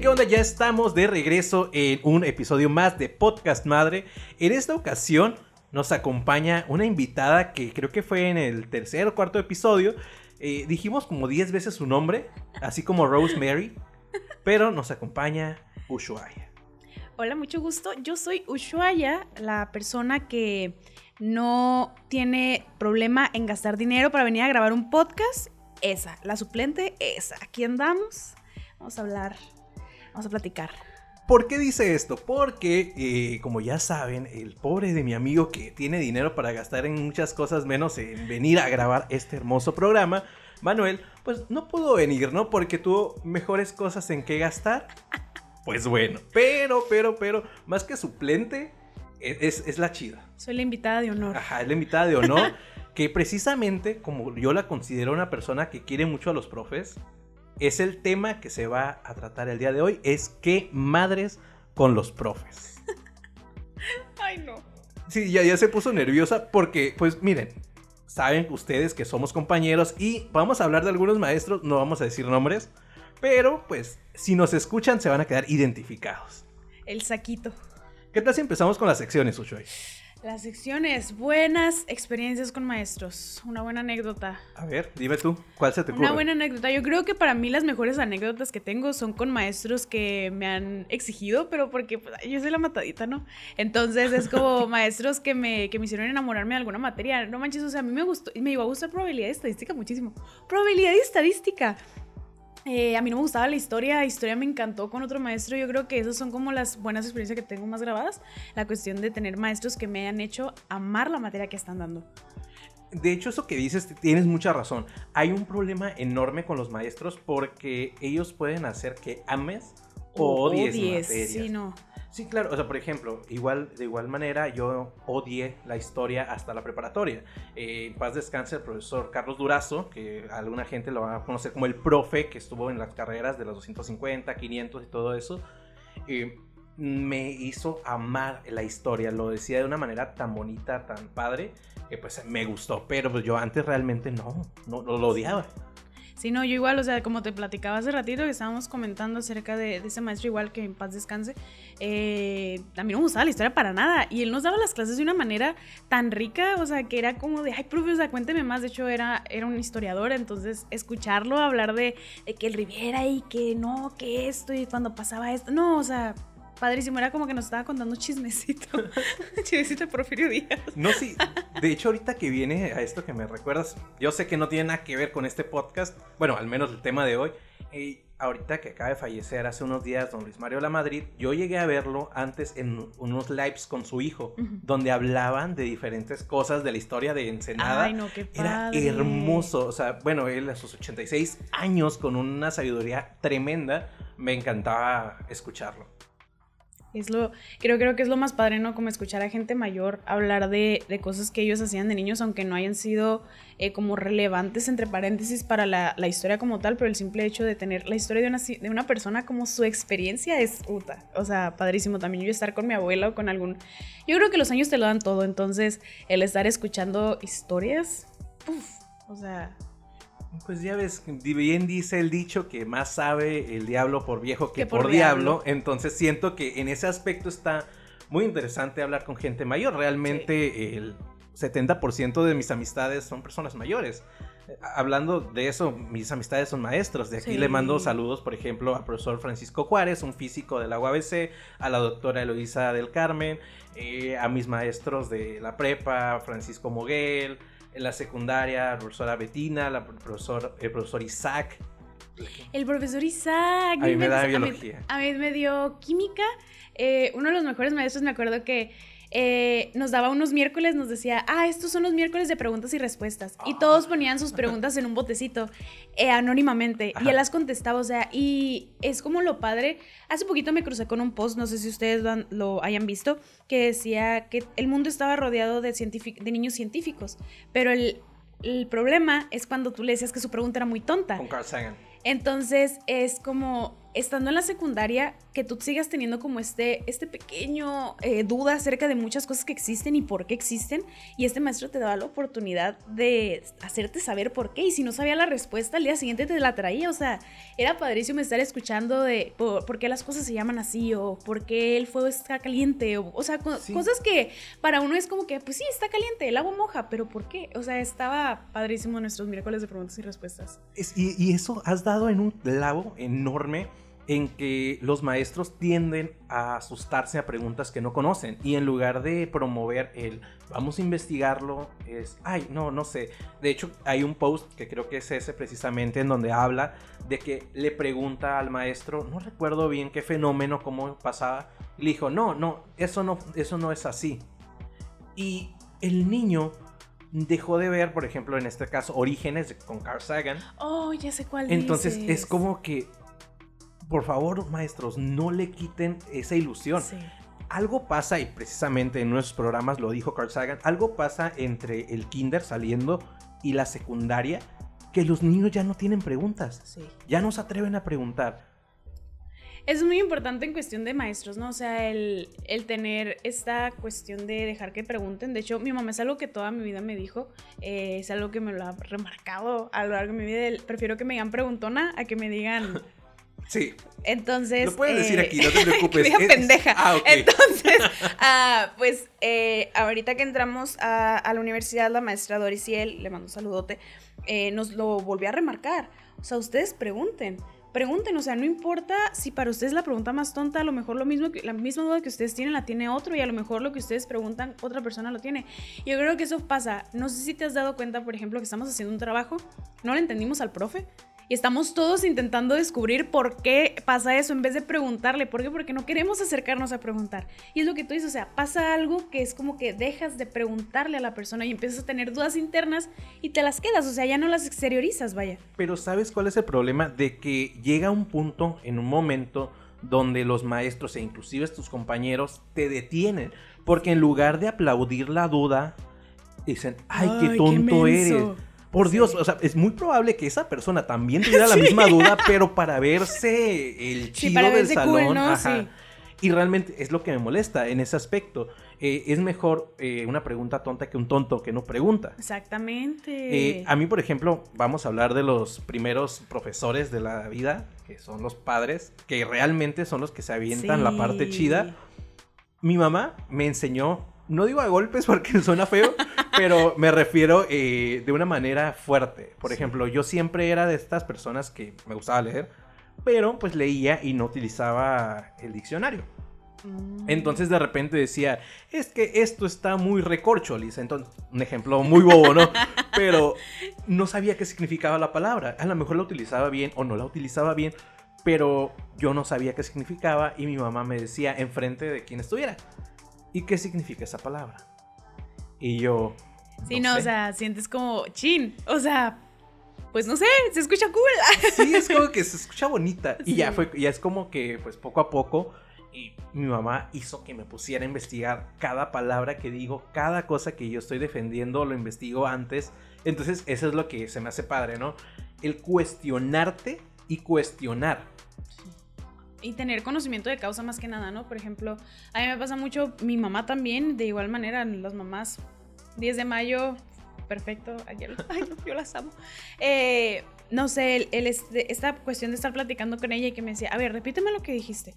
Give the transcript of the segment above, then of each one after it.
¿Qué onda? Ya estamos de regreso en un episodio más de Podcast Madre. En esta ocasión nos acompaña una invitada que creo que fue en el tercer o cuarto episodio. Eh, dijimos como 10 veces su nombre, así como Rosemary, pero nos acompaña Ushuaia. Hola, mucho gusto. Yo soy Ushuaia, la persona que no tiene problema en gastar dinero para venir a grabar un podcast. Esa, la suplente, esa. Aquí andamos. Vamos a hablar, vamos a platicar. ¿Por qué dice esto? Porque, eh, como ya saben, el pobre de mi amigo que tiene dinero para gastar en muchas cosas menos en venir a grabar este hermoso programa, Manuel, pues no pudo venir, ¿no? Porque tuvo mejores cosas en que gastar. Pues bueno, pero, pero, pero, más que suplente, e-, es, es la chida. Soy la invitada de honor. Ajá, es la invitada de honor. que precisamente, como yo la considero una persona que quiere mucho a los profes, es el tema que se va a tratar el día de hoy, es qué madres con los profes. Ay, no. Sí, ya, ya se puso nerviosa porque, pues miren, saben ustedes que somos compañeros y vamos a hablar de algunos maestros, no vamos a decir nombres, pero pues si nos escuchan se van a quedar identificados. El saquito. ¿Qué tal si empezamos con las secciones, Ushuay? Las secciones, buenas experiencias con maestros. Una buena anécdota. A ver, dime tú, ¿cuál se te ocurre? Una buena anécdota. Yo creo que para mí las mejores anécdotas que tengo son con maestros que me han exigido, pero porque pues, yo soy la matadita, ¿no? Entonces es como maestros que me, que me hicieron enamorarme de alguna materia. No manches, o sea, a mí me gustó, me iba a gustar probabilidad y estadística muchísimo. Probabilidad y estadística. Eh, a mí no me gustaba la historia, historia me encantó con otro maestro. Yo creo que esas son como las buenas experiencias que tengo más grabadas. La cuestión de tener maestros que me han hecho amar la materia que están dando. De hecho, eso que dices, tienes mucha razón. Hay un problema enorme con los maestros porque ellos pueden hacer que ames o odies, odies materias. Sí, no. Sí, claro, o sea, por ejemplo, igual, de igual manera yo odié la historia hasta la preparatoria. Eh, en paz descanse el profesor Carlos Durazo, que alguna gente lo va a conocer como el profe que estuvo en las carreras de los 250, 500 y todo eso. Eh, me hizo amar la historia, lo decía de una manera tan bonita, tan padre, que pues me gustó, pero pues yo antes realmente no, no, lo odiaba. Sí, no, yo igual, o sea, como te platicaba hace ratito que estábamos comentando acerca de, ese maestro igual que en paz descanse, eh, a mí no me gustaba la historia para nada y él nos daba las clases de una manera tan rica, o sea, que era como de, ay, profe, o sea, cuénteme más, de hecho era, era un historiador, entonces escucharlo hablar de, de que el Riviera y que no, que esto y cuando pasaba esto, no, o sea, padrísimo. Era como que nos estaba contando chismecito. chismecito de Porfirio Díaz. No, sí. De hecho, ahorita que viene a esto que me recuerdas, yo sé que no tiene nada que ver con este podcast. Bueno, al menos el tema de hoy. Y ahorita que acaba de fallecer hace unos días don Luis Mario La Madrid, yo llegué a verlo antes en unos lives con su hijo, donde hablaban de diferentes cosas de la historia de Ensenada. Ay, no, qué Era hermoso. O sea, bueno, él a sus 86 años con una sabiduría tremenda, me encantaba escucharlo. Es lo, creo, creo que es lo más padre, ¿no? Como escuchar a gente mayor hablar de, de cosas que ellos hacían de niños, aunque no hayan sido eh, como relevantes, entre paréntesis, para la, la, historia como tal, pero el simple hecho de tener la historia de una, de una persona como su experiencia es puta. O sea, padrísimo también yo estar con mi abuela o con algún... Yo creo que los años te lo dan todo, entonces el estar escuchando historias, uf, o sea, pues ya ves, bien dice el dicho que más sabe el diablo por viejo que, por, diablo. Entonces siento que en ese aspecto está muy interesante hablar con gente mayor. Realmente el 70% de mis amistades son personas mayores. Hablando de eso, mis amistades son maestros. De aquí le mando saludos, por ejemplo, al profesor Francisco Juárez, un físico de la UABC, a la doctora Eloisa del Carmen, eh, a mis maestros de la prepa, Francisco Moguel, en la secundaria, la profesora Betina, la profesor, el profesor Isaac. El profesor Isaac. A mí me da biología. A mí, me dio química. Eh, uno de los mejores maestros, me acuerdo que eh, nos daba unos miércoles, nos decía, ah, estos son los miércoles de preguntas y respuestas. Y todos ponían sus preguntas en un botecito, eh, anónimamente, y él las contestaba, o sea, y es como lo padre. Hace poquito me crucé con un post, no sé si ustedes lo, hayan visto, que decía que el mundo estaba rodeado de, de niños científicos, pero el, el problema es cuando tú le decías que su pregunta era muy tonta. Con Carl Sagan. Entonces es como estando en la secundaria, que tú sigas teniendo como este, este pequeño eh, duda acerca de muchas cosas que existen y por qué existen. Y este maestro te daba la oportunidad de hacerte saber por qué. Y si no sabía la respuesta, al día siguiente te la traía. O sea, era padrísimo estar escuchando de por, qué las cosas se llaman así o por qué el fuego está caliente. O, o sea, cosas que para uno es como que, pues sí, está caliente, el agua moja, pero ¿por qué? O sea, estaba padrísimo nuestros miércoles de preguntas y respuestas. y, y eso has dado en un clavo enorme en que los maestros tienden a asustarse a preguntas que no conocen y en lugar de promover el vamos a investigarlo es ay no no sé de hecho hay un post que creo que es ese precisamente en donde habla de que le pregunta al maestro no recuerdo bien qué fenómeno cómo pasaba y le dijo no no eso no eso no es así y el niño dejó de ver, por ejemplo, en este caso, Orígenes con Carl Sagan. Oh, ya sé cuál Entonces es como que por favor, maestros, no le quiten esa ilusión. Algo pasa, y precisamente en nuestros programas lo dijo Carl Sagan, algo pasa entre el kinder saliendo y la secundaria que los niños ya no tienen preguntas. Ya no se atreven a preguntar. Es muy importante en cuestión de maestros, ¿no? O sea, el, tener esta cuestión de dejar que pregunten. De hecho, mi mamá es algo que toda mi vida me dijo. Eh, es algo que me lo ha remarcado a lo largo de mi vida. Prefiero que me digan preguntona a que me digan Sí. Entonces. Lo puedes decir aquí, no te preocupes. Diga pendeja. Ah, Entonces, ah, pues eh, ahorita que entramos a, la universidad, la maestra Doris y él, le mando un saludote, eh, nos lo volvió a remarcar. O sea, ustedes pregunten. Pregunten, o sea, no importa si para ustedes la pregunta más tonta, a lo mejor lo mismo que, la misma duda que ustedes tienen la tiene otro y a lo mejor lo que ustedes preguntan otra persona lo tiene. Yo creo que eso pasa. No sé si te has dado cuenta, por ejemplo, que estamos haciendo un trabajo, no le entendimos al profe, y estamos todos intentando descubrir por qué pasa eso en vez de preguntarle. ¿Por qué? Porque no queremos acercarnos a preguntar. Y es lo que tú dices, o sea, pasa algo que es como que dejas de preguntarle a la persona y empiezas a tener dudas internas y te las quedas, o sea, ya no las exteriorizas, vaya. Pero ¿sabes cuál es el problema? De que llega un punto, en un momento, donde los maestros e inclusive tus compañeros te detienen. Porque en lugar de aplaudir la duda, dicen, ay, qué tonto eres por Dios, o sea, es muy probable que esa persona también tuviera la misma duda, pero para verse el chido del salón. ajá. Y realmente es lo que me molesta en ese aspecto. Eh, es mejor eh, una pregunta tonta que un tonto que no pregunta. Exactamente. Eh, a mí, por ejemplo, vamos a hablar de los primeros profesores de la vida, que son los padres, que realmente son los que se avientan la parte chida. Mi mamá me enseñó no digo a golpes porque suena feo, pero me refiero eh, de una manera fuerte. Por ejemplo, yo siempre era de estas personas que me gustaba leer, pero pues leía y no utilizaba el diccionario. Mm. Entonces de repente decía, es que esto está muy recorcho, Lisa. Entonces, un ejemplo muy bobo, ¿no? Pero no sabía qué significaba la palabra. A lo mejor la utilizaba bien o no la utilizaba bien, pero yo no sabía qué significaba y mi mamá me decía enfrente de quien estuviera. ¿Y qué significa esa palabra? Y yo... Sí, no, o sea, sientes como chin, o sea, pues no sé, se escucha cool. Sí, es como que se escucha bonita. Y ya fue, ya es como que, pues poco a poco, y mi mamá hizo que me pusiera a investigar cada palabra que digo, cada cosa que yo estoy defendiendo, lo investigo antes. Entonces, eso es lo que se me hace padre, ¿no? El cuestionarte y cuestionar y tener conocimiento de causa más que nada, ¿no? Por ejemplo, a mí me pasa mucho, mi mamá también, de igual manera, las mamás, 10 de mayo, perfecto, ayer, ay, yo las amo. Eh, no sé, el, este, esta cuestión de estar platicando con ella y que me decía, a ver, repíteme lo que dijiste.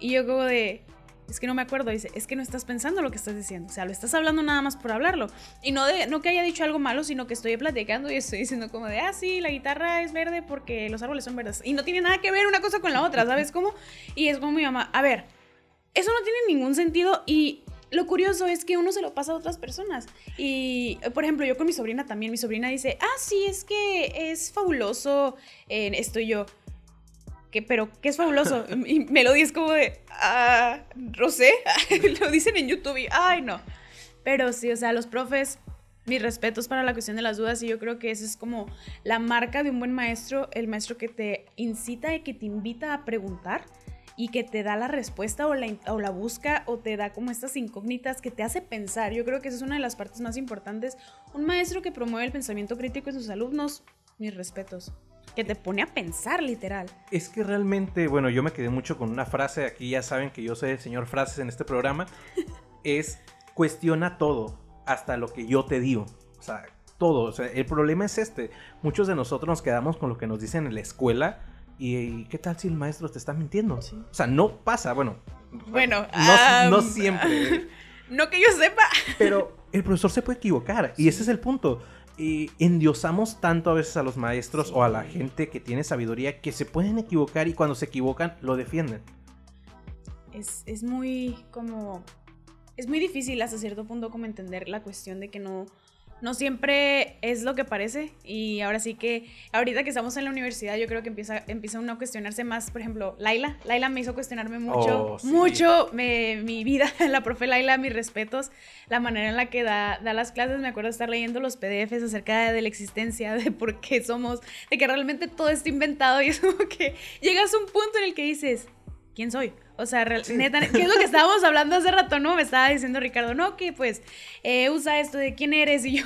Y yo como de, es que no me acuerdo, dice, es que no estás pensando lo que estás diciendo, o sea, lo estás hablando nada más por hablarlo. Y no, de, no que haya dicho algo malo, sino que estoy platicando y estoy diciendo como de, ah, sí, la guitarra es verde porque los árboles son verdes. Y no tiene nada que ver una cosa con la otra, ¿sabes cómo? Y es como mi mamá, a ver, eso no tiene ningún sentido y lo curioso es que uno se lo pasa a otras personas. Y, por ejemplo, yo con mi sobrina también, mi sobrina dice, ah, sí, es que es fabuloso eh, esto yo que, pero que es fabuloso. y Melody es como de, ah, Rosé, lo dicen en YouTube y, ay, no. Pero sí, o sea, los profes, mis respetos para la cuestión de las dudas y yo creo que esa es como la marca de un buen maestro, el maestro que te incita y que te invita a preguntar y que te da la respuesta o la, o la busca o te da como estas incógnitas que te hace pensar. Yo creo que esa es una de las partes más importantes. Un maestro que promueve el pensamiento crítico en sus alumnos, mis respetos. Que te pone a pensar literal. Es que realmente, bueno, yo me quedé mucho con una frase, aquí ya saben que yo soy el señor frases en este programa, es cuestiona todo, hasta lo que yo te digo. O sea, todo. O sea, el problema es este. Muchos de nosotros nos quedamos con lo que nos dicen en la escuela. ¿Y, qué tal si el maestro te está mintiendo? O sea, no pasa, bueno. Bueno, no, siempre. no que yo sepa. Pero el profesor se puede equivocar. Y ese es el punto. Endiosamos tanto a veces a los maestros o a la gente que tiene sabiduría que se pueden equivocar y cuando se equivocan lo defienden. Es, es muy como... Es muy difícil hasta cierto punto como entender la cuestión de que no no siempre es lo que parece. Y ahora sí que ahorita que estamos en la universidad yo creo que empieza, empieza uno a cuestionarse más, por ejemplo, Laila, Laila me hizo cuestionarme mucho, oh, mucho mi vida, la profe Laila, mis respetos, la manera en la que da, da las clases, me acuerdo de estar leyendo los PDFs acerca de, la existencia, de por qué somos, de que realmente todo está inventado. Y es como que llegas a un punto en el que dices, ¿quién soy? O sea, neta, ¿qué es lo que estábamos hablando hace rato, no? Me estaba diciendo Ricardo, no, que pues eh, usa esto de quién eres y yo,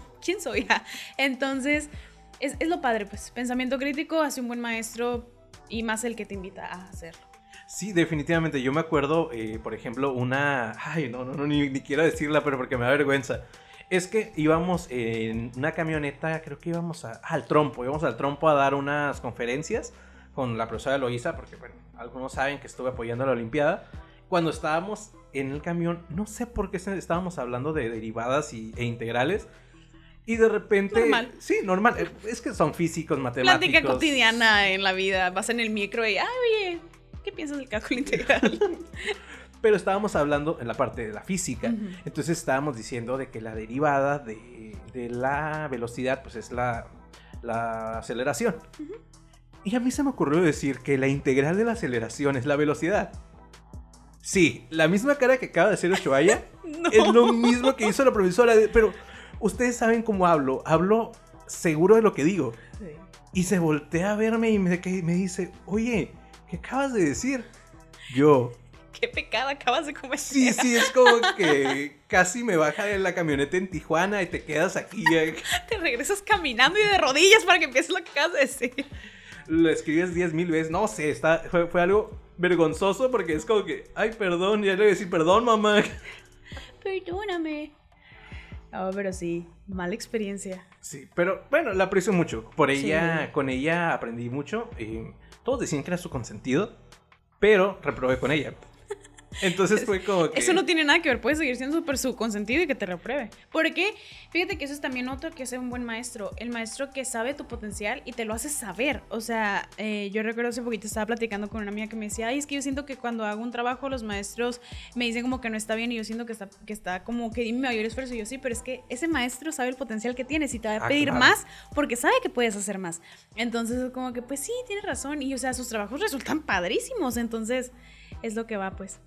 ¿quién soy? Entonces, es, lo padre, pues, pensamiento crítico hace un buen maestro y más el que te invita a hacerlo. Sí, definitivamente. Yo me acuerdo, eh, por ejemplo, una... Ay, no, no, no, ni, ni quiero decirla, pero porque me da vergüenza. Es que íbamos en una camioneta, creo que íbamos al trompo, íbamos al trompo a dar unas conferencias con la profesora Loisa, porque bueno, algunos saben que estuve apoyando a la Olimpiada. Cuando estábamos en el camión, no sé por qué estábamos hablando de derivadas y, e integrales. Y de repente. Normal. Sí, normal. Eh, es que son físicos, matemáticos. Plática cotidiana en la vida. Vas en el micro y, ay, oye, ¿qué piensas del cálculo integral? Pero estábamos hablando en la parte de la física. Entonces estábamos diciendo de que la derivada de, de la velocidad, pues es la, la aceleración. Y a mí se me ocurrió decir que la integral de la aceleración es la velocidad. Sí, la misma cara que acaba de hacer Ushuaia es lo mismo que hizo la profesora. pero ustedes saben cómo hablo. Hablo seguro de lo que digo. Y se voltea a verme y me, me dice, oye, ¿qué acabas de decir? Yo, qué pecado acabas de cometer. Sí, sí, es como que casi me baja de la camioneta en Tijuana y te quedas aquí. te regresas caminando y de rodillas para que empieces lo que acabas de decir lo escribes diez mil veces. No sé, está, fue, algo vergonzoso porque es como que, ay, perdón, ya le voy a decir, perdón, mamá. Perdóname. No, pero sí, mala experiencia. Sí, pero bueno, la aprecio mucho. Por ella, con ella aprendí mucho. Y todos decían que era su consentido, pero reprobé con ella. Entonces fue como que... Eso no tiene nada que ver, puedes seguir siendo súper su consentido y que te repruebe. Porque, fíjate que eso es también otro que hace un buen maestro, el maestro que sabe tu potencial y te lo hace saber. O sea, eh, yo recuerdo hace poquito estaba platicando con una amiga que me decía, ay, es que yo siento que cuando hago un trabajo los maestros me dicen como que no está bien y yo siento que está, que está como que mi mayor esfuerzo. Y yo sí, pero es que ese maestro sabe el potencial que tienes y te va a ah, pedir más porque sabe que puedes hacer más. Entonces es como que, pues sí, tienes razón. Y o sea, sus trabajos resultan padrísimos. Entonces es lo que va, pues.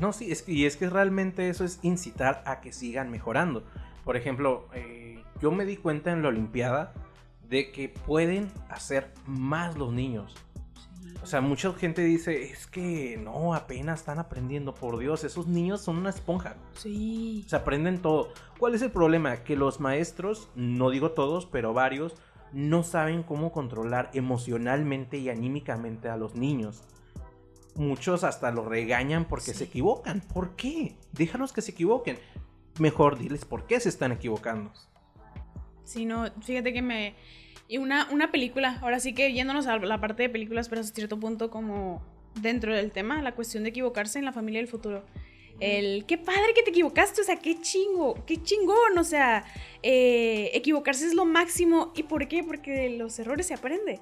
No, sí, es que, y es que realmente eso es incitar a que sigan mejorando. Por ejemplo, eh, yo me di cuenta en la Olimpiada de que pueden hacer más los niños. O sea, mucha gente dice, es que no, apenas están aprendiendo, por Dios, esos niños son una esponja. Sí. Se aprenden todo. ¿Cuál es el problema? Que los maestros, no digo todos, pero varios, no saben cómo controlar emocionalmente y anímicamente a los niños muchos hasta lo regañan porque se equivocan. ¿Por qué? Déjalos que se equivoquen. Mejor diles por qué se están equivocando. Sí, no, fíjate que me... Y una, una película, ahora sí que yéndonos a la parte de películas, pero a cierto punto como dentro del tema, la cuestión de equivocarse en la familia del futuro. El, qué padre que te equivocaste, o sea, qué chingo, qué chingón, o sea, eh, equivocarse es lo máximo. ¿Y por qué? Porque de los errores se aprende.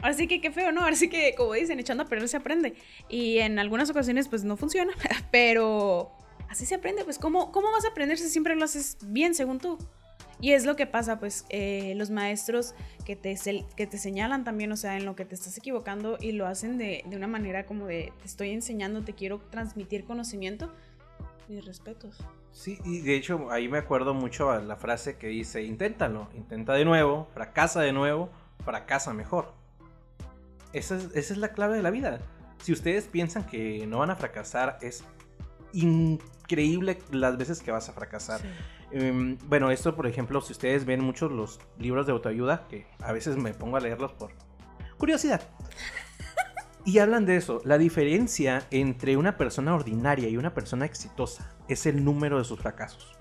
Ahora sí que qué feo, ¿no? Ahora sí que, como dicen, echando a perder se aprende. Y en algunas ocasiones, pues no funciona, pero así se aprende. Pues, ¿cómo, cómo vas a aprender si siempre lo haces bien, según tú? Y es lo que pasa, pues, eh, los maestros que te, que te señalan también, o sea, en lo que te estás equivocando y lo hacen de, de una manera como de, te estoy enseñando, te quiero transmitir conocimiento. Mis respetos. Sí, y de hecho ahí me acuerdo mucho a la frase que dice, inténtalo, intenta de nuevo, fracasa de nuevo, fracasa mejor. Esa es, la clave de la vida. Si ustedes piensan que no van a fracasar, es increíble las veces que vas a fracasar. Em, bueno, esto, por ejemplo, si ustedes ven muchos los libros de autoayuda, que a veces me pongo a leerlos por curiosidad. Y hablan de eso, la diferencia entre una persona ordinaria y una persona exitosa es el número de sus fracasos.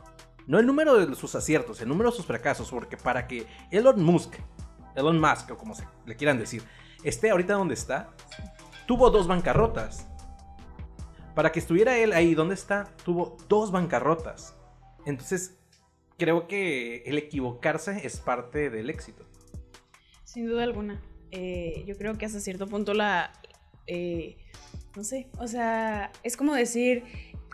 No el número de sus aciertos, el número de sus fracasos, porque para que Elon Musk, Elon Musk o como se le quieran decir, esté ahorita donde está, tuvo dos bancarrotas. Para que estuviera él ahí donde está, tuvo dos bancarrotas. Entonces, creo que el equivocarse es parte del éxito. Sin duda alguna. Eh, yo creo que hasta cierto punto la, eh, no sé, o sea, es como decir,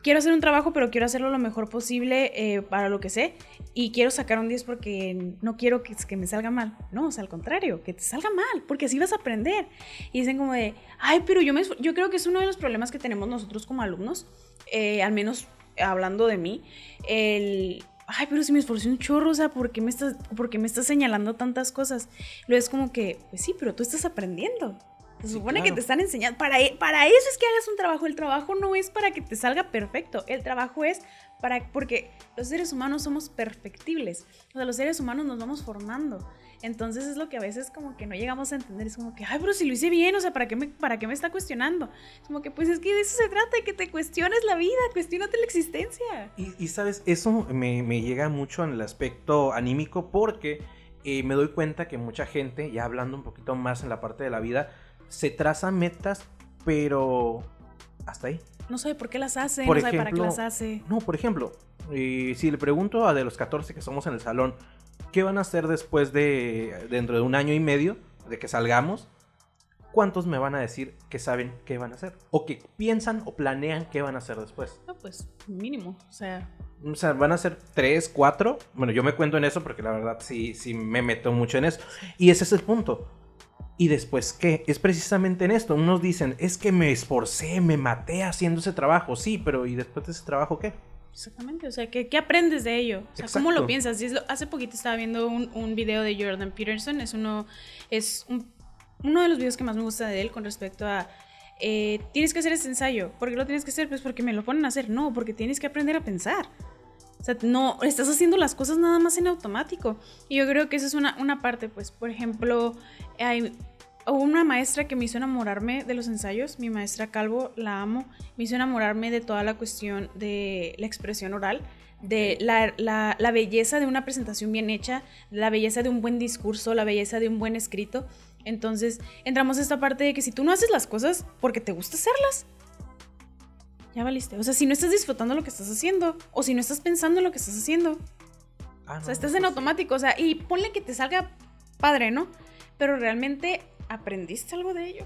quiero hacer un trabajo, pero quiero hacerlo lo mejor posible eh, para lo que sé y quiero sacar un 10 porque no quiero que, que, me salga mal. No, o sea, al contrario, que te salga mal, porque así vas a aprender. Y dicen como de, ay, pero yo, me, yo creo que es uno de los problemas que tenemos nosotros como alumnos, eh, al menos hablando de mí, el... Ay, pero si me esforcé un chorro, o sea, ¿por qué me estás, por qué me estás señalando tantas cosas? Luego es como que, pues sí, pero tú estás aprendiendo. Se supone que te están enseñando. Para, e, para eso es que hagas un trabajo. El trabajo no es para que te salga perfecto. El trabajo es para. Porque los seres humanos somos perfectibles. O sea, los seres humanos nos vamos formando. Entonces es lo que a veces como que no llegamos a entender. Es como que, ay, pero si lo hice bien, o sea, ¿para qué me, para qué me está cuestionando? Es como que, pues es que de eso se trata, de que te cuestiones la vida, cuestionate la existencia. Y, sabes, eso me, me, llega mucho en el aspecto anímico porque eh, me doy cuenta que mucha gente, ya hablando un poquito más en la parte de la vida, se trazan metas, pero hasta ahí. No sabe por qué las hace, no sabe para qué las hace. No, por ejemplo, eh, si le pregunto a de los 14 que somos en el salón, ¿qué van a hacer después de dentro de un año y medio de que salgamos? ¿Cuántos me van a decir que saben qué van a hacer? O que piensan o planean qué van a hacer después. Pues mínimo, o sea... O sea, van a ser tres, cuatro. Bueno, yo me cuento en eso porque la verdad sí, sí me meto mucho en eso. Y ese es el punto ¿Y después qué? Es precisamente en esto. Unos dicen, es que me esforcé, me maté haciendo ese trabajo. Sí, pero ¿y después de ese trabajo qué? Exactamente, o sea, ¿qué, qué aprendes de ello? O sea, ¿cómo lo piensas? hace poquito estaba viendo un, un, video de Jordan Peterson, es uno, es uno de los videos que más me gusta de él con respecto a, eh, tienes que hacer ese ensayo. ¿Por qué lo tienes que hacer? Pues porque me lo ponen a hacer. No, porque tienes que aprender a pensar. O sea, no, estás haciendo las cosas nada más en automático. Y yo creo que esa es una, una parte, pues, por ejemplo, hay, hubo una maestra que me hizo enamorarme de los ensayos, mi maestra Calvo, la amo, me hizo enamorarme de toda la cuestión de la expresión oral, de la, la, belleza de una presentación bien hecha, la belleza de un buen discurso, la belleza de un buen escrito. Entonces entramos a esta parte de que si tú no haces las cosas porque te gusta hacerlas, ya valiste. O sea, si no estás disfrutando lo que estás haciendo, o si no estás pensando en lo que estás haciendo, ah, o sea, estás en automático, o sea, y ponle que te salga padre, ¿no? Pero realmente ¿Aprendiste algo de ello?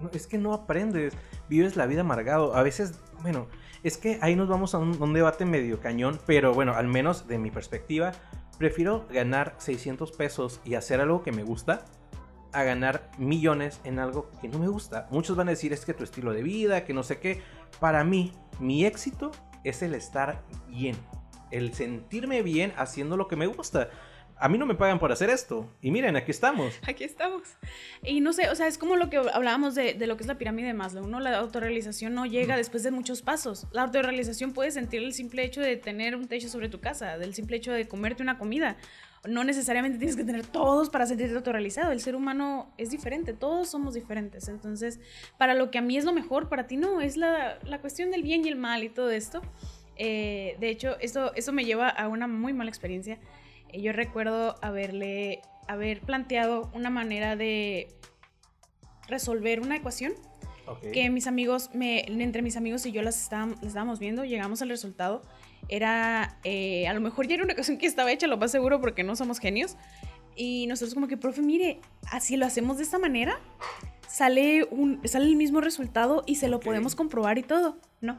No, es que no aprendes, vives la vida amargado. A veces, bueno, es que ahí nos vamos a un, debate medio cañón, pero bueno, al menos de mi perspectiva, prefiero ganar 600 pesos y hacer algo que me gusta a ganar millones en algo que no me gusta. Muchos van a decir es que tu estilo de vida, que no sé qué. Para mí, mi éxito es el estar bien, el sentirme bien haciendo lo que me gusta a mí no me pagan por hacer esto. Y miren, aquí estamos. Aquí estamos. Y no sé, o sea, es como lo que hablábamos de, lo que es la pirámide de Maslow, ¿no? La autorrealización no llega después de muchos pasos. La autorrealización puedes sentir el simple hecho de tener un techo sobre tu casa, del simple hecho de comerte una comida. No necesariamente tienes que tener todos para sentirte autorrealizado. El ser humano es diferente, todos somos diferentes. Entonces, para lo que a mí es lo mejor, para ti no, es la, cuestión del bien y el mal y todo esto. Eh, de hecho, esto, eso me lleva a una muy mala experiencia yo recuerdo haberle, haber planteado una manera de resolver una ecuación que mis amigos, me, entre mis amigos y yo las estábamos, viendo, llegamos al resultado. Era, eh, a lo mejor ya era una ecuación que estaba hecha, lo más seguro, porque no somos genios. Y nosotros como que, profe, mire, así lo hacemos de esta manera, sale, un, sale el mismo resultado y se lo podemos comprobar y todo. No,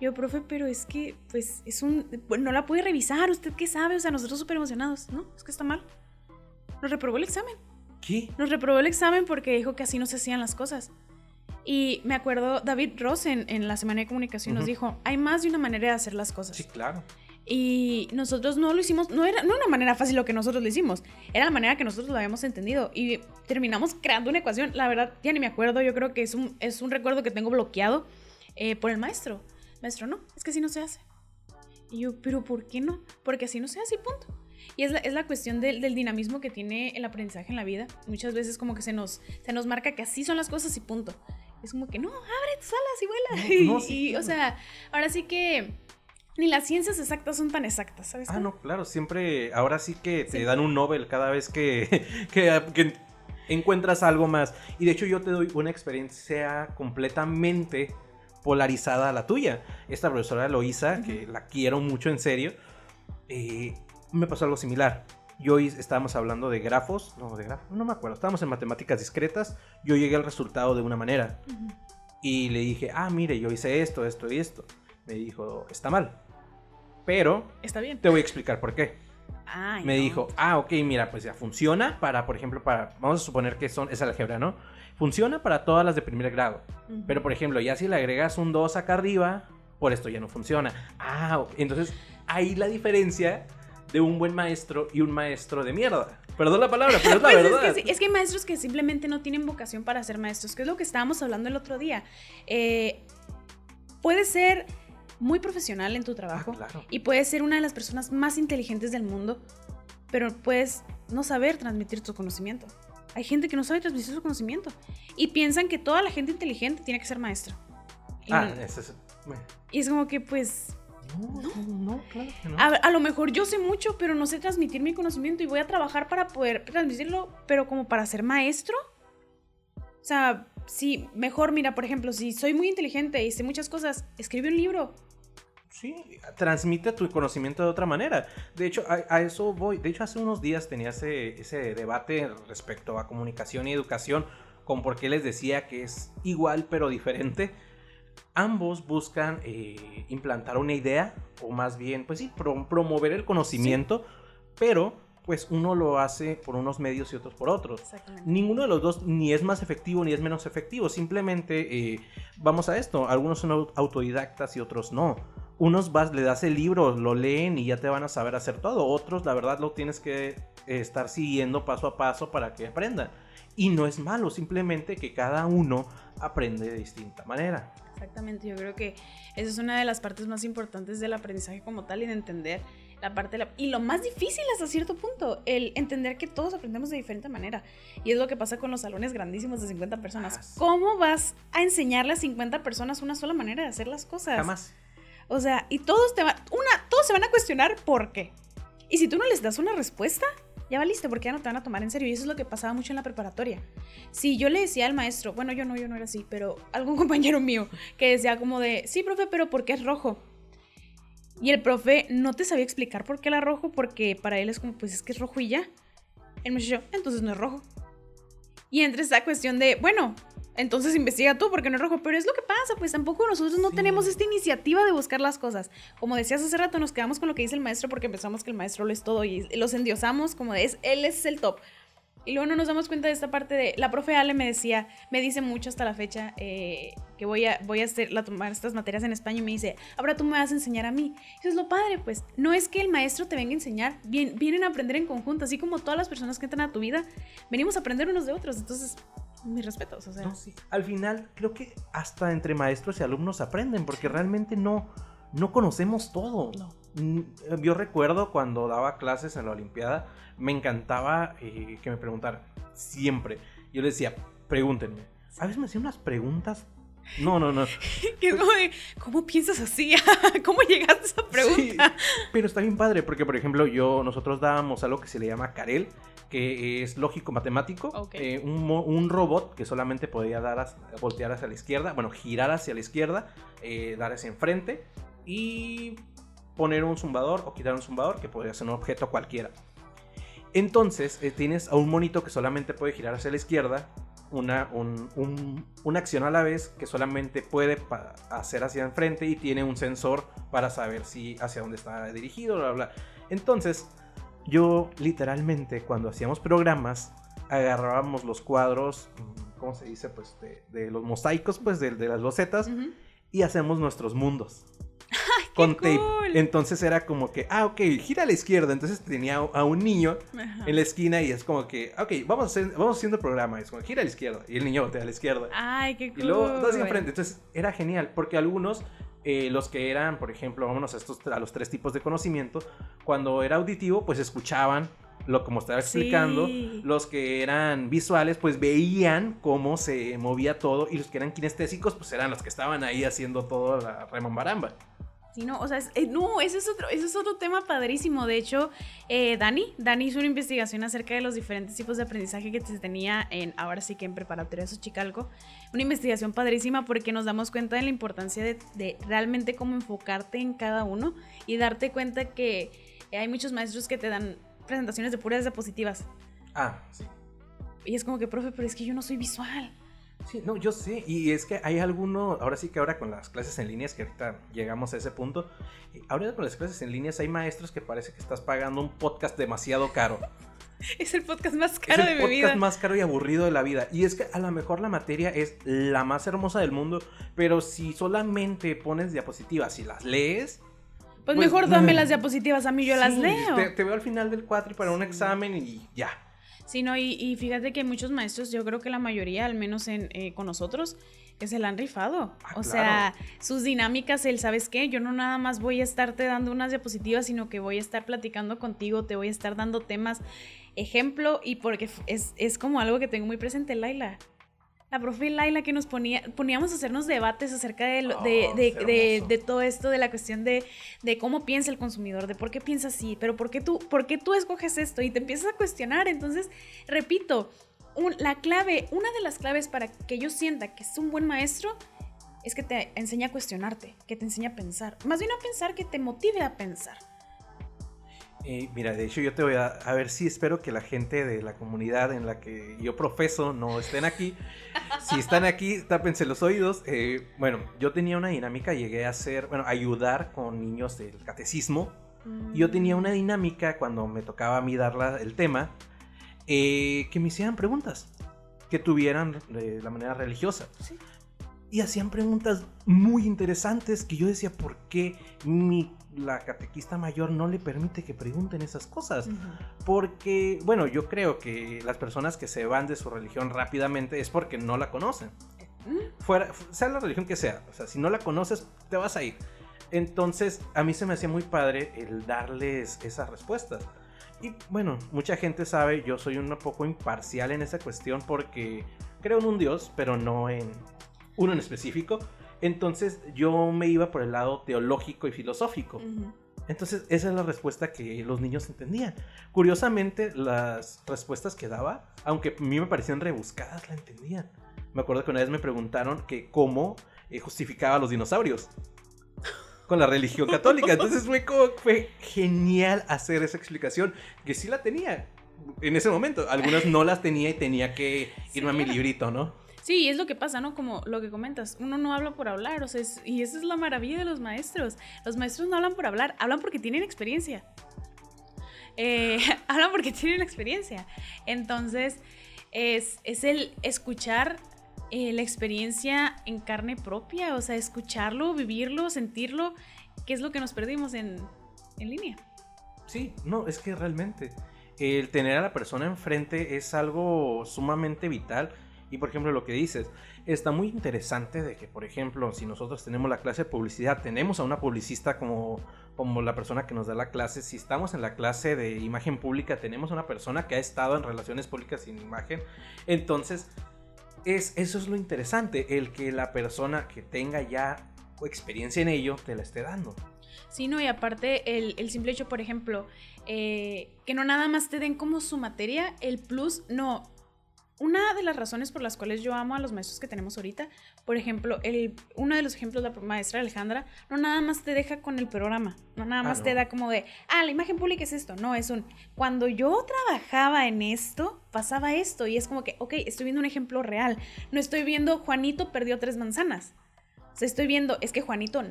yo, profe, pero es que, pues, es un. no la puede revisar, ¿usted qué sabe? O sea, nosotros súper emocionados. No, es que está mal. Nos reprobó el examen. ¿Qué? Nos reprobó el examen porque dijo que así no se hacían las cosas. Y me acuerdo, David Ross en, la Semana de Comunicación nos dijo: hay más de una manera de hacer las cosas. Sí, claro. Y nosotros no lo hicimos, no era no una manera fácil lo que nosotros lo hicimos, era la manera que nosotros lo habíamos entendido. Y terminamos creando una ecuación, la verdad, ya ni me acuerdo, yo creo que es un, es un recuerdo que tengo bloqueado eh, por el maestro. Maestro, no, es que si no se hace. Y yo, pero ¿por qué no? Porque así no sea así, punto. Y es la, es la cuestión del, del, dinamismo que tiene el aprendizaje en la vida. Muchas veces como que se nos, se nos marca que así son las cosas y punto. Es como que no, abre tus alas y vuela. y, o sea, ahora sí que ni las ciencias exactas son tan exactas, ¿sabes? Ah, no, claro, siempre, ahora sí que te dan un Nobel cada vez que, que, que, encuentras algo más. Y de hecho yo te doy una experiencia completamente polarizada a la tuya. Esta profesora Loisa, que la quiero mucho en serio, eh, me pasó algo similar. Yo estábamos hablando de grafos, no, de grafos, no me acuerdo, estábamos en matemáticas discretas, yo llegué al resultado de una manera. Y le dije, ah, mire, yo hice esto, esto y esto. Me dijo, está mal. Pero... Está bien. Te voy a explicar por qué. me dijo, ah, ok, mira, pues ya funciona para, por ejemplo, para, vamos a suponer que son, es álgebra, ¿no? Funciona para todas las de primer grado. Pero, por ejemplo, ya si le agregas un 2 acá arriba, por esto ya no funciona. Ah, entonces ahí la diferencia de un buen maestro y un maestro de mierda. Perdón la palabra, pero es la pues verdad. Es que, es que, hay maestros que simplemente no tienen vocación para ser maestros, que es lo que estábamos hablando el otro día. Eh, puede ser muy profesional en tu trabajo ah, y puedes ser una de las personas más inteligentes del mundo, pero puedes no saber transmitir tu conocimiento. Hay gente que no sabe transmitir su conocimiento y piensan que toda la gente inteligente tiene que ser maestro. Y ah, eso es... Y es como que pues... No, no, claro que no. A, a, lo mejor yo sé mucho, pero no sé transmitir mi conocimiento y voy a trabajar para poder transmitirlo, pero como para ser maestro. O sea, sí, mejor, mira, por ejemplo, si soy muy inteligente y sé muchas cosas, escribe un libro, Sí, transmite tu conocimiento de otra manera. De hecho, a, eso voy. De hecho, hace unos días tenía ese, ese, debate respecto a comunicación y educación, con por qué les decía que es igual pero diferente. Ambos buscan eh, implantar una idea, o más bien, pues sí, promover el conocimiento, pero pues uno lo hace por unos medios y otros por otros. Ninguno de los dos ni es más efectivo ni es menos efectivo. Simplemente eh, vamos a esto. Algunos son autodidactas y otros no unos vas, le das el libro, lo leen y ya te van a saber hacer todo. Otros, la verdad, lo tienes que eh, estar siguiendo paso a paso para que aprendan. Y no es malo, simplemente que cada uno aprende de distinta manera. Exactamente, yo creo que esa es una de las partes más importantes del aprendizaje como tal y de entender la parte de la... Y lo más difícil hasta cierto punto, el entender que todos aprendemos de diferente manera. Y es lo que pasa con los salones grandísimos de 50 personas. Ah, ¿Cómo vas a enseñarle a 50 personas una sola manera de hacer las cosas? Jamás. O sea, y todos te van, una, todos se van a cuestionar por qué. Y si tú no les das una respuesta, ya va listo, porque ya no te van a tomar en serio. Y eso es lo que pasaba mucho en la preparatoria. Si yo le decía al maestro, bueno, yo no, yo no era así, pero algún compañero mío que decía como de, sí, profe, pero ¿por qué es rojo? Y el profe no te sabía explicar por qué era rojo, porque para él es como, pues es que es rojo y ya. El muchacho, entonces no es rojo. Y entre esa cuestión de, bueno, entonces investiga tú porque no es rojo. Pero es lo que pasa, pues tampoco nosotros no tenemos esta iniciativa de buscar las cosas. Como decías hace rato, nos quedamos con lo que dice el maestro porque pensamos que el maestro lo es todo y los endiosamos como de es, él es el top. Y luego no nos damos cuenta de esta parte de, la profe Ale me decía, me dice mucho hasta la fecha eh, que voy a, voy a hacer, la, tomar estas materias en España y me dice, ahora tú me vas a enseñar a mí. Eso es lo padre, pues, no es que el maestro te venga a enseñar, vienen a aprender en conjunto, así como todas las personas que entran a tu vida, venimos a aprender unos de otros. Entonces, mis respetos. O sea. Al final, creo que hasta entre maestros y alumnos aprenden, porque realmente no, no conocemos todo. Mm, yo recuerdo cuando daba clases en la Olimpiada, me encantaba eh, que me preguntaran, siempre. Yo les decía, pregúntenme. A veces me hacían unas preguntas no, no, no. ¿cómo piensas así? ¿Cómo llegaste a esa pregunta? pero está bien padre, porque por ejemplo, yo, nosotros dábamos algo que se le llama Carel, que es lógico matemático, eh, un, robot que solamente podía dar voltear hacia la izquierda, bueno, girar hacia la izquierda, eh, dar hacia enfrente y poner un zumbador o quitar un zumbador que podría ser un objeto cualquiera. Entonces eh, tienes a un monito que solamente puede girar hacia la izquierda, una, una acción a la vez que solamente puede hacer hacia enfrente y tiene un sensor para saber si hacia dónde está dirigido, bla, bla. Entonces, yo literalmente cuando hacíamos programas agarrábamos los cuadros, mm, ¿cómo se dice? Pues de, los mosaicos, pues de, las losetas y hacemos nuestros mundos. Con tape. Entonces era como que, ah, ok, gira a la izquierda. Entonces tenía a un niño en la esquina y es como que, ok, vamos, hacer, vamos haciendo el programa. Es como, gira a la izquierda. Y el niño voltea a la izquierda. Ay, qué cool. Y luego dos enfrente. Entonces era genial porque algunos eh, los que eran, por ejemplo, vámonos a, estos, a los tres tipos de conocimiento, cuando era auditivo, pues escuchaban lo como estaba explicando, los que eran visuales, pues veían cómo se movía todo, y los que eran kinestésicos, pues eran los que estaban ahí haciendo todo la remambaramba. No, o sea, eh, no, ese es otro, ese es otro tema padrísimo. De hecho, eh, Dani, Dani hizo una investigación acerca de los diferentes tipos de aprendizaje que se tenía en, ahora sí que en preparatoria Xochicalco. Una investigación padrísima porque nos damos cuenta de la importancia de, de realmente cómo enfocarte en cada uno y darte cuenta que hay muchos maestros que te dan presentaciones de puras diapositivas. Ah, sí. Y es como que, profe, pero es que yo no soy visual. Sí, no, yo sé. Y es que hay alguno, ahora sí que ahora con las clases en líneas, que ahorita llegamos a ese punto, ahora con las clases en líneas hay maestros que parece que estás pagando un podcast demasiado caro. es el podcast más caro de mi vida. Es el podcast más caro y aburrido de la vida. Y es que a lo mejor la materia es la más hermosa del mundo, pero si solamente pones diapositivas y las lees, pues, mejor dame las diapositivas a mí, yo las leo. Te, veo al final del cuatro para un examen y ya. Sí, no, y, fíjate que muchos maestros, yo creo que la mayoría, al menos en, eh, con nosotros, que se la han rifado. Ah, o sea, sus dinámicas, el, ¿sabes qué? Yo no nada más voy a estarte dando unas diapositivas, sino que voy a estar platicando contigo, te voy a estar dando temas, ejemplo, y porque es, es como algo que tengo muy presente, Laila la profe Laila que nos ponía, poníamos a hacernos debates acerca de, oh, de, todo esto, de la cuestión de, cómo piensa el consumidor, de por qué piensa así, pero por qué tú, por qué tú escoges esto y te empiezas a cuestionar. Entonces, repito, la clave, una de las claves para que yo sienta que es un buen maestro es que te enseña a cuestionarte, que te enseña a pensar. Más bien a pensar, que te motive a pensar. Eh, mira, de hecho yo te voy a, a ver si espero que la gente de la comunidad en la que yo profeso no estén aquí. Si están aquí, tápense los oídos. Eh, bueno, yo tenía una dinámica, llegué a hacer, bueno, ayudar con niños del catecismo. Y yo tenía una dinámica cuando me tocaba a mí dar el tema, eh, que me hicieran preguntas que tuvieran de la manera religiosa. Y hacían preguntas muy interesantes que yo decía, ¿por qué mi la catequista mayor no le permite que pregunten esas cosas. Porque, bueno, yo creo que las personas que se van de su religión rápidamente es porque no la conocen. Fuera, sea la religión que sea, o sea, si no la conoces, te vas a ir. Entonces, a mí se me hacía muy padre el darles esas respuestas. Y bueno, mucha gente sabe, yo soy un poco imparcial en esa cuestión porque creo en un Dios, pero no en uno en específico. Entonces yo me iba por el lado teológico y filosófico. Entonces esa es la respuesta que los niños entendían. Curiosamente, las respuestas que daba, aunque a mí me parecían rebuscadas, la entendían. Me acuerdo que una vez me preguntaron que cómo eh, justificaba los dinosaurios con la religión católica. Entonces fue, fue genial hacer esa explicación, que sí la tenía en ese momento. Algunas no las tenía y tenía que irme a mi librito, ¿no? Sí, es lo que pasa, ¿no? Como lo que comentas, uno no habla por hablar, o sea, y esa es la maravilla de los maestros. Los maestros no hablan por hablar, hablan porque tienen experiencia. Eh, hablan porque tienen experiencia. Entonces, es, el escuchar eh, la experiencia en carne propia, o sea, escucharlo, vivirlo, sentirlo, que es lo que nos perdimos en, en línea. Sí, no, es que realmente el tener a la persona enfrente es algo sumamente vital y por ejemplo lo que dices, está muy interesante de que, por ejemplo, si nosotros tenemos la clase de publicidad, tenemos a una publicista como, como la persona que nos da la clase, si estamos en la clase de imagen pública, tenemos a una persona que ha estado en relaciones públicas sin imagen, entonces es, eso es lo interesante, el que la persona que tenga ya experiencia en ello te la esté dando. Sí, no, y aparte el, el simple hecho, por ejemplo, eh, que no nada más te den como su materia, el plus, no, una de las razones por las cuales yo amo a los maestros que tenemos ahorita, por ejemplo, el, uno de los ejemplos de la maestra Alejandra, no nada más te deja con el programa, no nada más te da como de, ah, la imagen pública es esto, no, es un, cuando yo trabajaba en esto, pasaba esto y es como que, ok, estoy viendo un ejemplo real, no estoy viendo Juanito perdió tres manzanas estoy viendo, es que Juanito,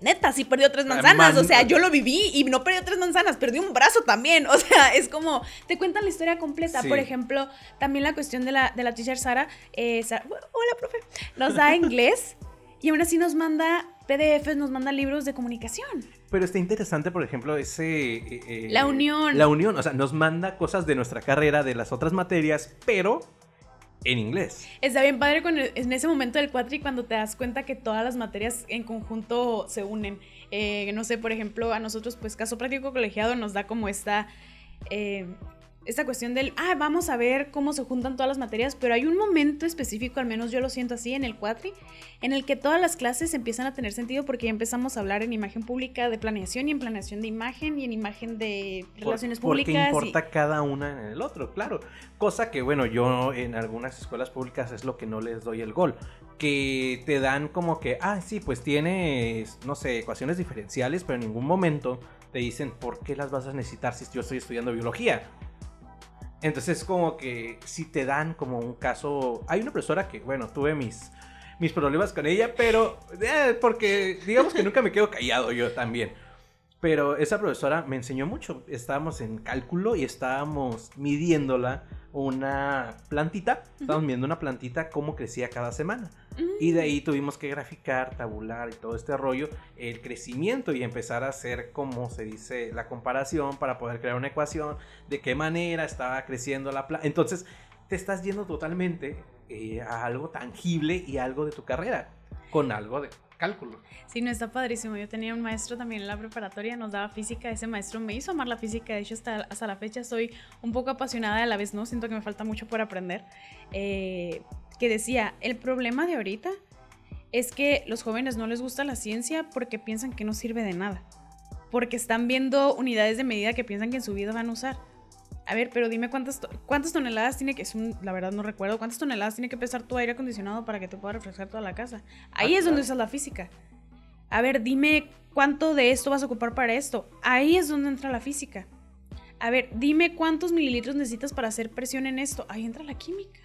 neta, sí perdió tres manzanas. o sea, yo lo viví y no perdió tres manzanas, perdió un brazo también. O sea, es como, te cuentan la historia completa. Por ejemplo, también la cuestión de la, de la teacher Sara, eh, hola, profe, nos da inglés y aún así nos manda PDFs, nos manda libros de comunicación. Pero está interesante, por ejemplo, ese... Eh, eh, la unión. La unión, o sea, nos manda cosas de nuestra carrera, de las otras materias, pero en inglés. Está bien padre en ese momento del cuatri cuando te das cuenta que todas las materias en conjunto se unen. Eh, no sé, por ejemplo, a nosotros, pues caso práctico colegiado nos da como esta eh, esta cuestión del, ah, vamos a ver cómo se juntan todas las materias, pero hay un momento específico, al menos yo lo siento así, en el cuatri, en el que todas las clases empiezan a tener sentido porque ya empezamos a hablar en imagen pública de planeación y en planeación de imagen y en imagen de relaciones públicas. Porque importa cada una en el otro, claro. Cosa que, bueno, yo en algunas escuelas públicas es lo que no les doy el gol. Que te dan como que, ah, sí, pues tienes, no sé, ecuaciones diferenciales, pero en ningún momento te dicen por qué las vas a necesitar si yo estoy estudiando biología entonces como que si te dan como un caso... Hay una profesora que, bueno, tuve mis, mis problemas con ella, pero... Eh, porque digamos que nunca me quedo callado yo también. Pero esa profesora me enseñó mucho. Estábamos en cálculo y estábamos midiéndola una plantita. Estábamos viendo una plantita cómo crecía cada semana. Y de ahí mm. tuvimos que graficar, tabular y todo este rollo, el crecimiento y empezar a hacer, como se dice, la comparación para poder crear una ecuación de qué manera estaba creciendo la planta. Entonces, te estás yendo totalmente eh, a algo tangible y algo de tu carrera, con algo de cálculo. Sí, no está padrísimo. Yo tenía un maestro también en la preparatoria, nos daba física. Ese maestro me hizo amar la física. De hecho, hasta, hasta la fecha soy un poco apasionada a la vez no. Siento que me falta mucho por aprender. Eh, que decía, el problema de ahorita es que los jóvenes no les gusta la ciencia porque piensan que no sirve de nada. Porque están viendo unidades de medida que piensan que en su vida van a usar. A ver, pero dime cuántas, cuántas toneladas tiene que, es la verdad no recuerdo, cuántas toneladas tiene que pesar tu aire acondicionado para que te pueda refrescar toda la casa. Ahí ah, es donde usa la física. A ver, dime cuánto de esto vas a ocupar para esto. Ahí es donde entra la física. A ver, dime cuántos mililitros necesitas para hacer presión en esto. Ahí entra la química.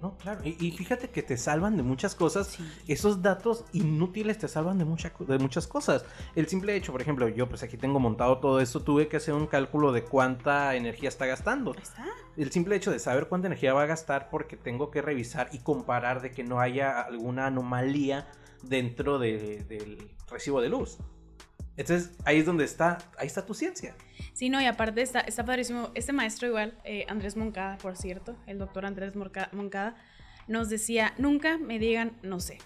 No, claro. Y, fíjate que te salvan de muchas cosas. Esos datos inútiles te salvan de, de muchas cosas. El simple hecho, por ejemplo, yo pues aquí tengo montado todo esto, tuve que hacer un cálculo de cuánta energía está gastando. está. El simple hecho de saber cuánta energía va a gastar porque tengo que revisar y comparar de que no haya alguna anomalía dentro del recibo de luz. Entonces ahí es donde está, ahí está tu ciencia. Sí, no, y aparte está, está padrísimo. Este maestro igual, eh, Andrés Moncada, por cierto, el doctor Andrés Moncada, nos decía, nunca me digan no sé.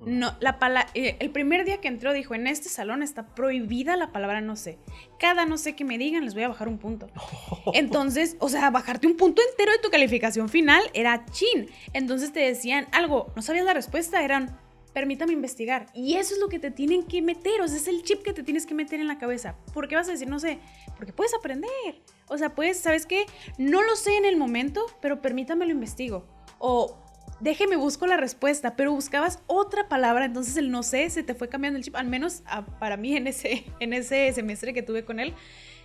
No, la eh, el primer día que entró dijo, en este salón está prohibida la palabra no sé. Cada no sé que me digan les voy a bajar un punto. Entonces, o sea, bajarte un punto entero de tu calificación final era chin. Entonces te decían algo, no sabías la respuesta, eran permítame investigar. Y eso es lo que te tienen que meter, o sea, es el chip que te tienes que meter en la cabeza. ¿Por qué vas a decir, no sé? Porque puedes aprender. O sea, puedes, ¿sabes qué? No lo sé en el momento, pero permítame lo investigo. O déjeme busco la respuesta, pero buscabas otra palabra, entonces el no sé se te fue cambiando el chip, al menos ah, para mí en ese, en ese semestre que tuve con él.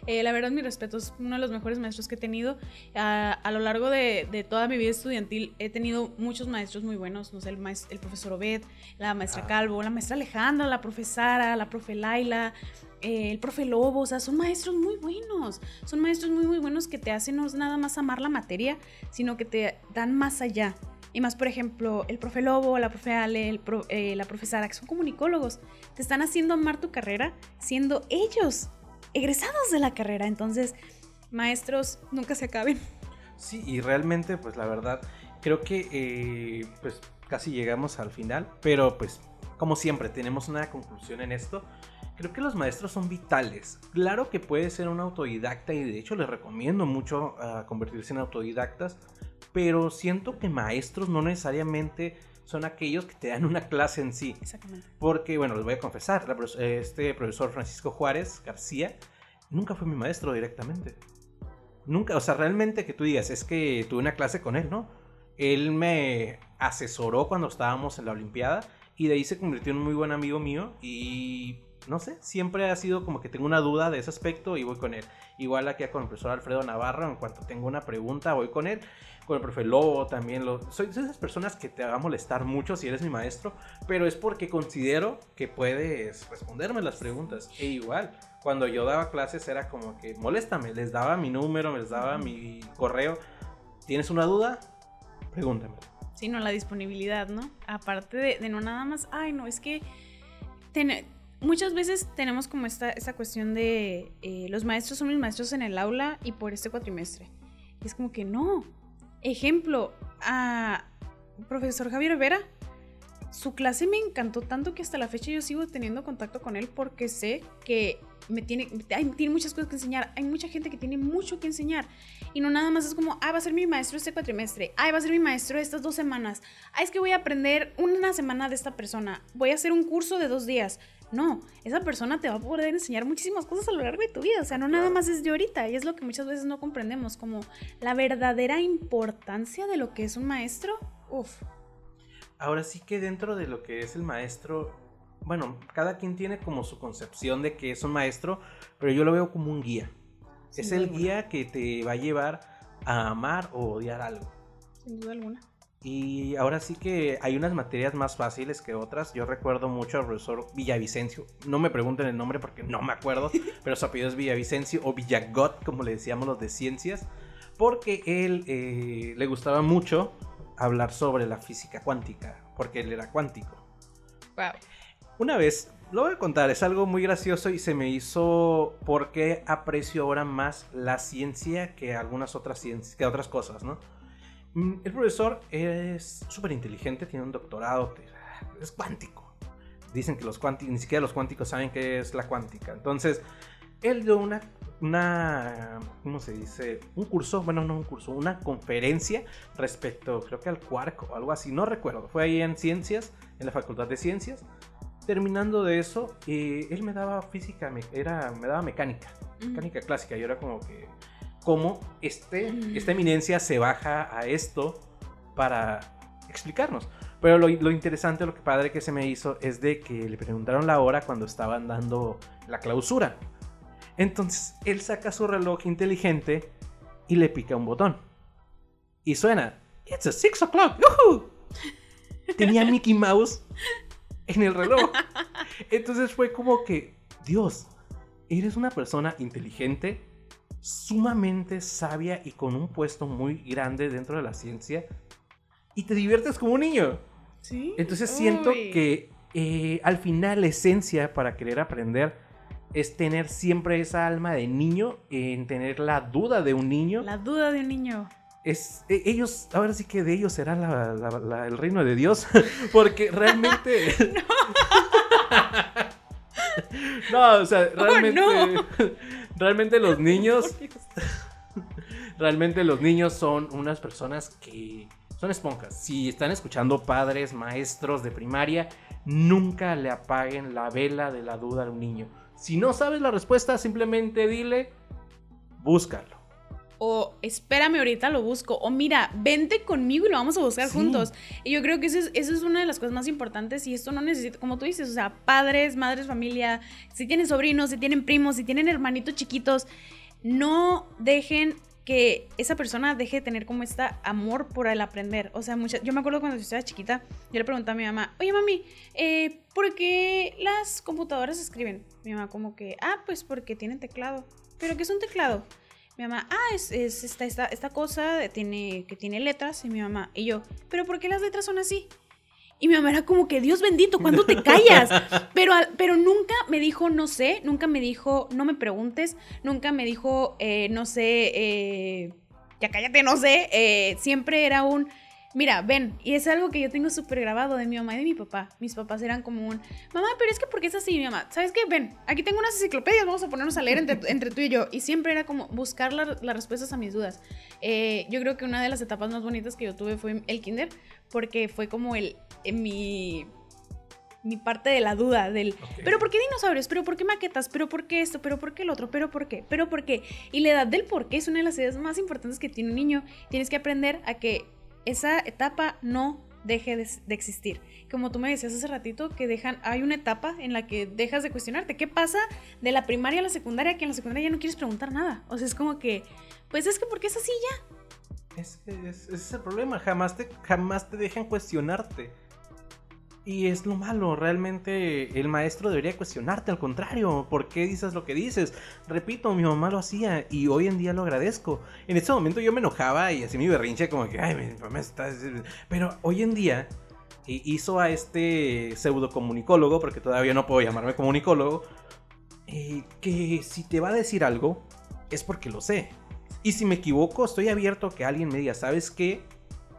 Eh, la verdad, mi respeto, es uno de los mejores maestros que he tenido. a lo largo de, toda mi vida estudiantil he tenido muchos maestros muy buenos, no sé, el, el profesor Obed, la maestra ah. Calvo, la maestra Alejandra, la profesora, la profe Laila, eh, el profe Lobo, o sea, son maestros muy buenos, son maestros muy, muy buenos que te hacen no nada más amar la materia, sino que te dan más allá. Y más, por ejemplo, el profe Lobo, la profe Ale, eh, la profesora, que son comunicólogos, te están haciendo amar tu carrera siendo ellos egresados de la carrera. Entonces, maestros, nunca se acaben. Sí, y realmente, pues la verdad, creo que eh, pues casi llegamos al final, pero pues como siempre tenemos una conclusión en esto. Creo que los maestros son vitales. Claro que puede ser un autodidacta y de hecho les recomiendo mucho ah, convertirse en autodidactas, pero siento que maestros no necesariamente son aquellos que te dan una clase en sí. Exactamente. Porque, bueno, les voy a confesar, este profesor Francisco Juárez García nunca fue mi maestro directamente. Nunca, o sea, realmente que tú digas, es que tuve una clase con él, ¿no? Él me asesoró cuando estábamos en la Olimpiada y de ahí se convirtió en un muy buen amigo mío y no sé, siempre ha sido como que tengo una duda de ese aspecto y voy con él. Igual aquí con el profesor Alfredo Navarro, en cuanto tengo una pregunta, voy con él. Con el profe Lobo también. Lo, soy de esas personas que te va a molestar mucho si eres mi maestro, pero es porque considero que puedes responderme las preguntas. E igual, cuando yo daba clases era como que moléstame, les daba mi número, les daba mi correo. ¿Tienes una duda? Pregúntame. Sí, no, la disponibilidad, ¿no? Aparte de, no nada más, ay, no, es que muchas veces tenemos como esta, esta cuestión de eh, los maestros son mis maestros en el aula y por este cuatrimestre. Y es como que no. Ejemplo, a profesor Javier Vera. Su clase me encantó tanto que hasta la fecha yo sigo teniendo contacto con él porque sé que me tiene, tiene muchas cosas que enseñar. Hay mucha gente que tiene mucho que enseñar. Y no nada más es como, ah, va a ser mi maestro este cuatrimestre. Ah, va a ser mi maestro estas dos semanas. Ah, es que voy a aprender una semana de esta persona. Voy a hacer un curso de dos días. No, esa persona te va a poder enseñar muchísimas cosas a lo largo de tu vida. O sea, no nada más es de ahorita. Y es lo que muchas veces no comprendemos, como la verdadera importancia de lo que es un maestro. Uf. Ahora sí que dentro de lo que es el maestro, bueno, cada quien tiene como su concepción de que es un maestro, pero yo lo veo como un guía. es el guía que te va a llevar a amar o odiar algo. Sin duda alguna. Y ahora sí que hay unas materias más fáciles que otras. Yo recuerdo mucho al profesor Villavicencio. No me pregunten el nombre porque no me acuerdo, pero su apellido es Villavicencio o Villagot, como le decíamos los de ciencias, porque él eh, le gustaba mucho hablar sobre la física cuántica, porque él era cuántico. Wow. Una vez, lo voy a contar, es algo muy gracioso y se me hizo porque aprecio ahora más la ciencia que algunas otras ciencias, que otras cosas, ¿no? Mm, el profesor es súper inteligente, tiene un doctorado, es cuántico. Dicen que los cuánticos, ni siquiera los cuánticos saben qué es la cuántica. Entonces, él dio una, una, ¿cómo se dice? Un curso, bueno, no un curso, una conferencia respecto, creo que al quark o algo así, no recuerdo. Fue ahí en ciencias, en la Facultad de Ciencias. Terminando de eso, eh, él me daba física, era, me daba mecánica, mecánica clásica. Y era como que cómo este, esta eminencia se baja a esto para explicarnos. Pero lo, lo, interesante, lo que padre que se me hizo es de que le preguntaron la hora cuando estaban dando la clausura. Entonces él saca su reloj inteligente y le pica un botón. Y suena, It's a six o'clock. Tenía Mickey Mouse en el reloj. Entonces fue como que, Dios, eres una persona inteligente, sumamente sabia y con un puesto muy grande dentro de la ciencia y te diviertes como un niño. Sí. Entonces siento que eh, al final la esencia para querer aprender es tener siempre esa alma de niño, en tener la duda de un niño. La duda de un niño. Es, e, ellos, ahora sí que de ellos será el reino de Dios, porque realmente... no. o sea, oh, realmente... realmente los niños. realmente los niños son unas personas que son esponjas. Si están escuchando padres, maestros de primaria, nunca le apaguen la vela de la duda a un niño. Si no sabes la respuesta, simplemente dile, búscalo. O espérame, ahorita lo busco. O mira, vente conmigo y lo vamos a buscar juntos. Y yo creo que eso es, eso es una de las cosas más importantes. Y esto no necesita, como tú dices, o sea, padres, madres, familia, si tienen sobrinos, si tienen primos, si tienen hermanitos chiquitos, no dejen que esa persona deje de tener como este amor por el aprender. O sea, mucha, yo me acuerdo cuando yo estaba chiquita, yo le preguntaba a mi mamá, oye mami, eh, ¿por qué las computadoras escriben? Mi mamá como que, ah, pues porque tienen teclado. ¿Pero qué es un teclado? Mi mamá, ah, es, esta, esta, esta cosa tiene, que tiene letras. Y mi mamá, y yo, ¿pero por qué las letras son así? Y mi mamá era como que, Dios bendito, ¿cuándo te callas? Pero, pero nunca me dijo, no sé, nunca me dijo, no me preguntes, nunca me dijo, eh, no sé, eh, ya cállate, no sé. Eh, siempre era un, mira, ven, y es algo que yo tengo súper grabado de mi mamá y de mi papá. Mis papás eran como un, mamá, pero es que ¿por qué es así, mi mamá? ¿Sabes qué? Ven, aquí tengo unas enciclopedias, vamos a ponernos a leer entre, tú y yo. Y siempre era como buscar las respuestas a mis dudas. yo creo que una de las etapas más bonitas que yo tuve fue el kinder, porque fue como el, mi, mi parte de la duda del, pero ¿por qué dinosaurios? ¿Pero por qué maquetas? ¿Pero por qué esto? ¿Pero por qué el otro? ¿Pero por qué? ¿Pero por qué? Y la edad del por qué es una de las ideas más importantes que tiene un niño. Tienes que aprender a que esa etapa no deje de, existir. Como tú me decías hace ratito, que dejan, hay una etapa en la que dejas de cuestionarte. ¿Qué pasa de la primaria a la secundaria? Que en la secundaria ya no quieres preguntar nada. O sea, es como que, pues es que ¿por qué es así ya? Es, es, ese es el problema, jamás te, jamás te dejan cuestionarte. Y es lo malo, realmente el maestro debería cuestionarte, al contrario, ¿por qué dices lo que dices? Repito, mi mamá lo hacía y hoy en día lo agradezco. En ese momento yo me enojaba y así mi berrinche como que, ay, mi mamá está... Pero hoy en día hizo a este pseudo comunicólogo, porque todavía no puedo llamarme comunicólogo, eh, que si te va a decir algo, es porque lo sé. Y si me equivoco, estoy abierto a que alguien me diga, ¿sabes qué?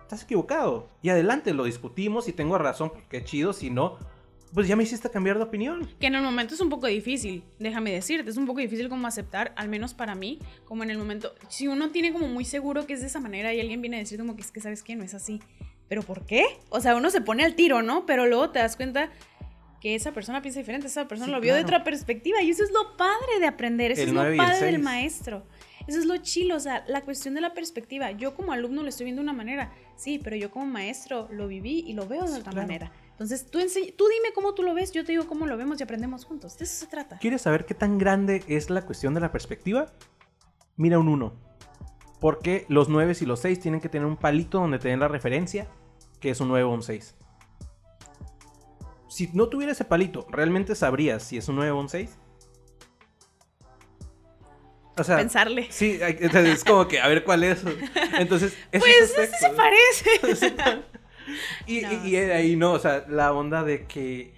Estás equivocado. Y adelante, lo discutimos y tengo razón, porque qué chido, si no, pues ya me hiciste cambiar de opinión. Que en el momento es un poco difícil, déjame decirte, es un poco difícil como aceptar, al menos para mí, como en el momento, si uno tiene como muy seguro que es de esa manera y alguien viene a decir como que es que sabes que no es así, pero ¿por qué? O sea, uno se pone al tiro, ¿no? Pero luego te das cuenta que esa persona piensa diferente, esa persona lo vio de otra perspectiva y eso es lo padre de aprender, eso es lo padre del maestro. Eso es lo chilo, o sea, la cuestión de la perspectiva. Yo como alumno lo estoy viendo de una manera, sí, pero yo como maestro lo viví y lo veo de otra manera. Entonces, tú, tú dime cómo tú lo ves, yo te digo cómo lo vemos y aprendemos juntos. De eso se trata. ¿Quieres saber qué tan grande es la cuestión de la perspectiva? Mira un 1. Porque los 9 y los 6 tienen que tener un palito donde te den la referencia, que es un 9 o un 6. Si no tuviera ese palito, ¿realmente sabrías si es un 9 o un 6? O sea, pensarle. Sí, es como que a ver cuál es. Entonces, pues se parece. y, y, ahí no, o sea, la onda de que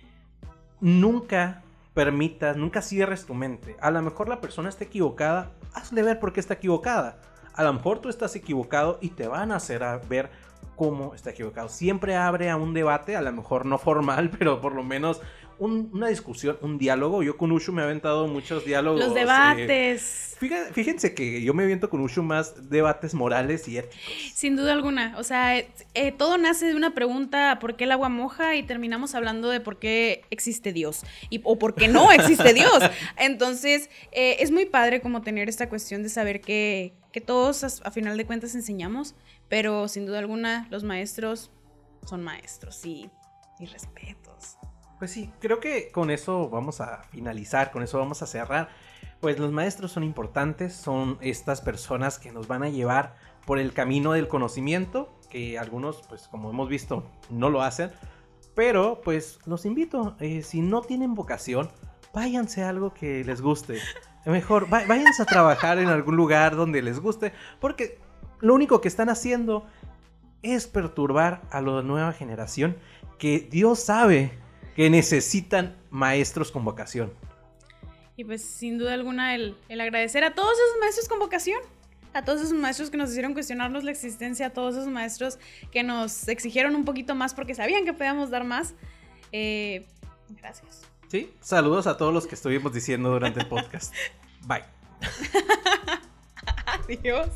nunca permitas, nunca cierres tu mente. A lo mejor la persona está equivocada, hazle ver por qué está equivocada. A lo mejor tú estás equivocado y te van a hacer ver cómo está equivocado. Siempre abre a un debate, a lo mejor no formal, pero por lo menos una discusión, un diálogo. Yo con Ushu me he aventado muchos diálogos. Los debates. fíjense, que yo me aviento con Ushu más debates morales y éticos. Sin duda alguna. O sea, eh, todo nace de una pregunta, ¿por qué el agua moja? Y terminamos hablando de por qué existe Dios. Y, o por qué no existe Dios. Entonces, eh, es muy padre como tener esta cuestión de saber que, que todos a, a final de cuentas enseñamos, pero sin duda alguna los maestros son maestros y, y respetos. Pues sí, creo que con eso vamos a finalizar, con eso vamos a cerrar. Pues los maestros son importantes, son estas personas que nos van a llevar por el camino del conocimiento, que algunos, pues como hemos visto, no lo hacen. Pero pues los invito, eh, si no tienen vocación, váyanse a algo que les guste. Mejor, váyanse a trabajar en algún lugar donde les guste, porque lo único que están haciendo es perturbar a la nueva generación que Dios sabe que necesitan maestros con vocación. Y pues sin duda alguna el, agradecer a todos esos maestros con vocación, a todos esos maestros que nos hicieron cuestionarnos la existencia, a todos esos maestros que nos exigieron un poquito más porque sabían que podíamos dar más. Eh, gracias. Sí, saludos a todos los que estuvimos diciendo durante el podcast. Bye. Adiós.